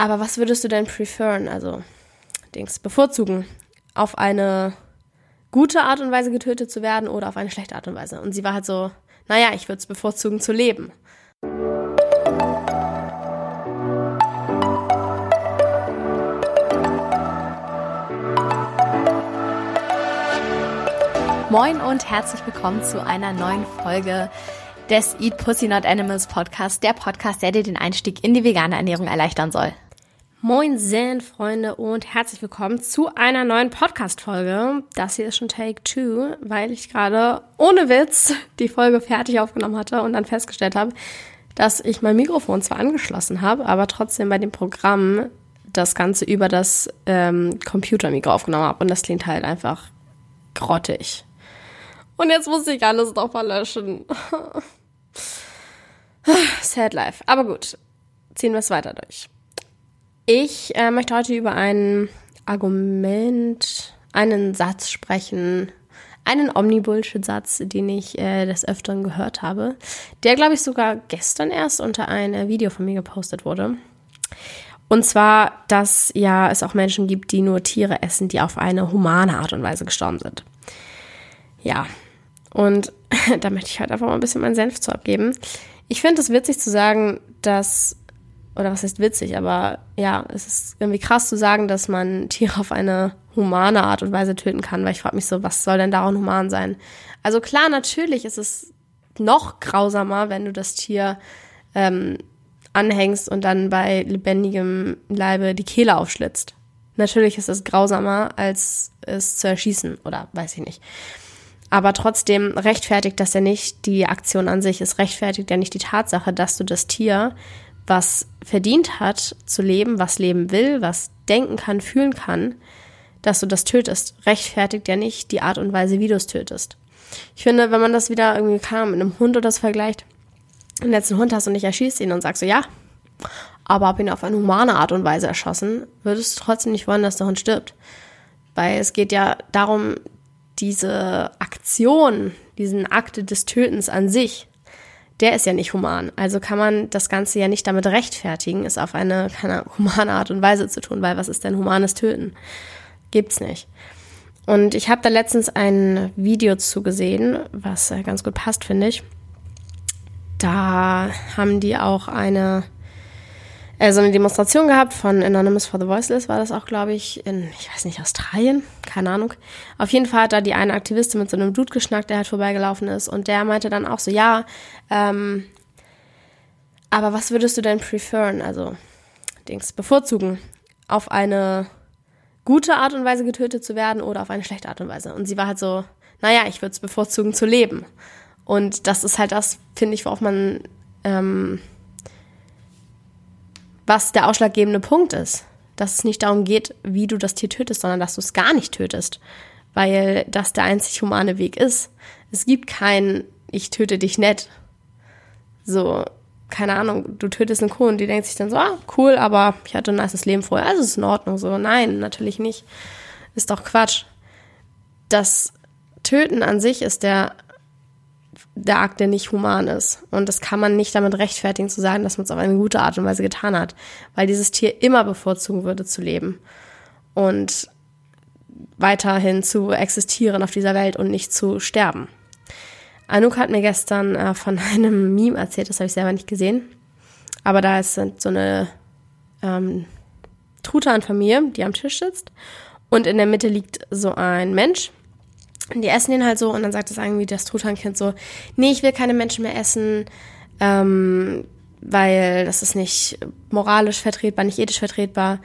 Aber was würdest du denn preferen, also Dings, bevorzugen? Auf eine gute Art und Weise getötet zu werden oder auf eine schlechte Art und Weise? Und sie war halt so, naja, ich würde es bevorzugen zu leben. Moin und herzlich willkommen zu einer neuen Folge des Eat Pussy Not Animals Podcast, der Podcast, der dir den Einstieg in die vegane Ernährung erleichtern soll. Moin Zen, Freunde und herzlich willkommen zu einer neuen Podcast-Folge. Das hier ist schon Take Two, weil ich gerade ohne Witz die Folge fertig aufgenommen hatte und dann festgestellt habe, dass ich mein Mikrofon zwar angeschlossen habe, aber trotzdem bei dem Programm das Ganze über das ähm, Computermikro aufgenommen habe und das klingt halt einfach grottig. Und jetzt muss ich alles noch verlöschen. Sad life. Aber gut, ziehen wir es weiter durch. Ich äh, möchte heute über ein Argument, einen Satz sprechen, einen Omni-Bullshit-Satz, den ich äh, des Öfteren gehört habe, der, glaube ich, sogar gestern erst unter ein äh, Video von mir gepostet wurde. Und zwar, dass ja es auch Menschen gibt, die nur Tiere essen, die auf eine humane Art und Weise gestorben sind. Ja, und da möchte ich halt einfach mal ein bisschen meinen Senf zu abgeben. Ich finde es witzig zu sagen, dass oder was heißt witzig, aber ja, es ist irgendwie krass zu sagen, dass man Tiere auf eine humane Art und Weise töten kann, weil ich frage mich so, was soll denn daran human sein? Also klar, natürlich ist es noch grausamer, wenn du das Tier ähm, anhängst und dann bei lebendigem Leibe die Kehle aufschlitzt. Natürlich ist es grausamer, als es zu erschießen oder weiß ich nicht. Aber trotzdem rechtfertigt das ja nicht die Aktion an sich. Es rechtfertigt ja nicht die Tatsache, dass du das Tier was verdient hat zu leben, was leben will, was denken kann, fühlen kann, dass du das tötest, rechtfertigt ja nicht die Art und Weise, wie du es tötest. Ich finde, wenn man das wieder irgendwie kann, mit einem Hund oder das vergleicht, einen Hund hast und ich erschießt ihn und sagst so, ja, aber hab ihn auf eine humane Art und Weise erschossen, würdest du trotzdem nicht wollen, dass der Hund stirbt. Weil es geht ja darum, diese Aktion, diesen Akt des Tötens an sich, der ist ja nicht human. Also kann man das Ganze ja nicht damit rechtfertigen, es auf eine keine humane Art und Weise zu tun, weil was ist denn humanes Töten? Gibt's nicht. Und ich habe da letztens ein Video zugesehen, was äh, ganz gut passt, finde ich. Da haben die auch eine äh, so eine Demonstration gehabt von Anonymous for the Voiceless, war das auch, glaube ich, in, ich weiß nicht, Australien, keine Ahnung. Auf jeden Fall hat da die eine Aktivistin mit so einem Dude geschnackt, der halt vorbeigelaufen ist und der meinte dann auch so, ja, ähm, aber was würdest du denn preferen, also, Dings, bevorzugen, auf eine gute Art und Weise getötet zu werden oder auf eine schlechte Art und Weise? Und sie war halt so, naja, ich würde es bevorzugen zu leben. Und das ist halt das, finde ich, worauf man ähm, was der ausschlaggebende Punkt ist. Dass es nicht darum geht, wie du das Tier tötest, sondern dass du es gar nicht tötest. Weil das der einzig humane Weg ist. Es gibt kein, ich töte dich nett. So, keine Ahnung, du tötest eine Kuh und die denkt sich dann so, ah, cool, aber ich hatte ein nices Leben vorher, also ist in Ordnung. So, nein, natürlich nicht. Ist doch Quatsch. Das Töten an sich ist der der Akt, der nicht human ist. Und das kann man nicht damit rechtfertigen zu sagen, dass man es auf eine gute Art und Weise getan hat, weil dieses Tier immer bevorzugen würde zu leben und weiterhin zu existieren auf dieser Welt und nicht zu sterben. Anouk hat mir gestern äh, von einem Meme erzählt, das habe ich selber nicht gesehen. Aber da ist so eine ähm, Truthahn-Familie, die am Tisch sitzt. Und in der Mitte liegt so ein Mensch, die essen den halt so und dann sagt das irgendwie das Truthahnkind so, nee, ich will keine Menschen mehr essen, ähm, weil das ist nicht moralisch vertretbar, nicht ethisch vertretbar.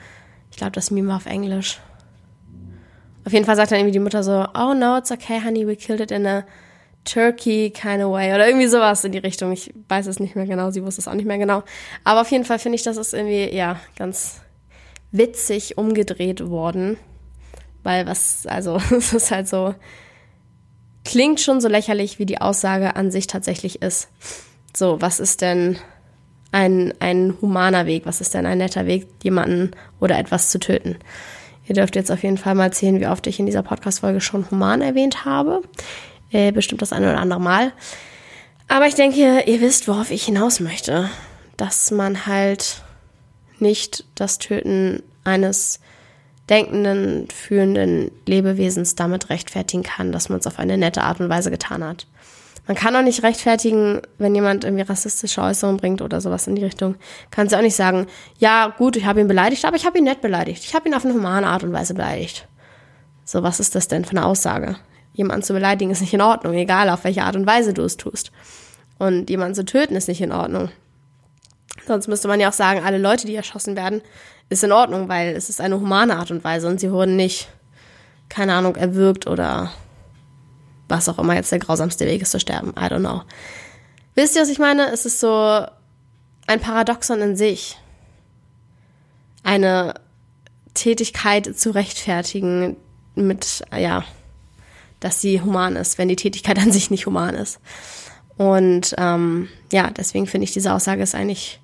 Ich glaube, das Meme war auf Englisch. Auf jeden Fall sagt dann irgendwie die Mutter so, oh no, it's okay, honey, we killed it in a turkey kind of way oder irgendwie sowas in die Richtung. Ich weiß es nicht mehr genau, sie wusste es auch nicht mehr genau. Aber auf jeden Fall finde ich, das ist irgendwie, ja, ganz witzig umgedreht worden. Weil was, also, es ist halt so, klingt schon so lächerlich, wie die Aussage an sich tatsächlich ist. So, was ist denn ein, ein humaner Weg? Was ist denn ein netter Weg, jemanden oder etwas zu töten? Ihr dürft jetzt auf jeden Fall mal sehen, wie oft ich in dieser Podcast-Folge schon human erwähnt habe. Äh, bestimmt das eine oder andere Mal. Aber ich denke, ihr wisst, worauf ich hinaus möchte. Dass man halt nicht das Töten eines denkenden, fühlenden Lebewesens damit rechtfertigen kann, dass man es auf eine nette Art und Weise getan hat. Man kann auch nicht rechtfertigen, wenn jemand irgendwie rassistische Äußerungen bringt oder sowas in die Richtung. Kann sie auch nicht sagen, ja gut, ich habe ihn beleidigt, aber ich habe ihn nett beleidigt. Ich habe ihn auf eine humane Art und Weise beleidigt. So, was ist das denn für eine Aussage? Jemanden zu beleidigen ist nicht in Ordnung, egal auf welche Art und Weise du es tust. Und jemanden zu töten ist nicht in Ordnung. Sonst müsste man ja auch sagen, alle Leute, die erschossen werden, ist in Ordnung, weil es ist eine humane Art und Weise und sie wurden nicht, keine Ahnung, erwürgt oder was auch immer jetzt der grausamste Weg ist zu sterben. I don't know. Wisst ihr, was ich meine? Es ist so ein Paradoxon in sich. Eine Tätigkeit zu rechtfertigen mit, ja, dass sie human ist, wenn die Tätigkeit an sich nicht human ist. Und ähm, ja, deswegen finde ich, diese Aussage ist eigentlich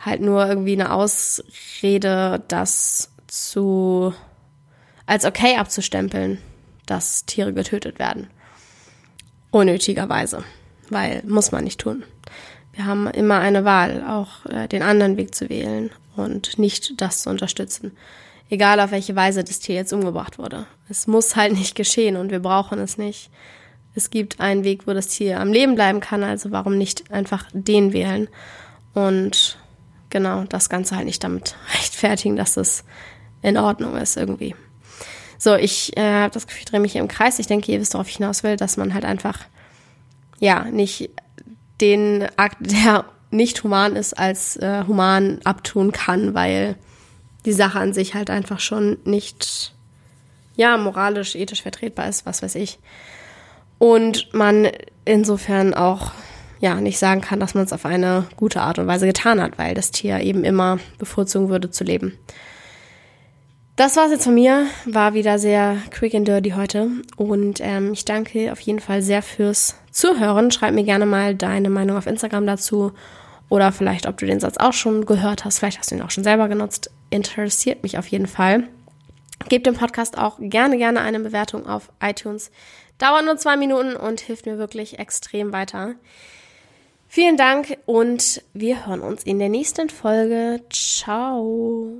halt nur irgendwie eine Ausrede, das zu als okay abzustempeln, dass Tiere getötet werden. Unnötigerweise, weil muss man nicht tun. Wir haben immer eine Wahl, auch äh, den anderen Weg zu wählen und nicht das zu unterstützen. Egal auf welche Weise das Tier jetzt umgebracht wurde. Es muss halt nicht geschehen und wir brauchen es nicht. Es gibt einen Weg, wo das Tier am Leben bleiben kann, also warum nicht einfach den wählen und genau das Ganze halt nicht damit rechtfertigen, dass es in Ordnung ist irgendwie. So, ich äh, habe das Gefühl, ich drehe mich hier im Kreis. Ich denke, ihr wisst, worauf ich hinaus will, dass man halt einfach, ja, nicht den Akt, der nicht human ist, als äh, human abtun kann, weil die Sache an sich halt einfach schon nicht, ja, moralisch, ethisch vertretbar ist, was weiß ich. Und man insofern auch, ja, nicht sagen kann, dass man es auf eine gute Art und Weise getan hat, weil das Tier eben immer bevorzugen würde zu leben. Das war's jetzt von mir. War wieder sehr quick and dirty heute. Und ähm, ich danke auf jeden Fall sehr fürs Zuhören. Schreib mir gerne mal deine Meinung auf Instagram dazu. Oder vielleicht, ob du den Satz auch schon gehört hast. Vielleicht hast du ihn auch schon selber genutzt. Interessiert mich auf jeden Fall. Gebt dem Podcast auch gerne, gerne eine Bewertung auf iTunes. Dauert nur zwei Minuten und hilft mir wirklich extrem weiter. Vielen Dank und wir hören uns in der nächsten Folge. Ciao.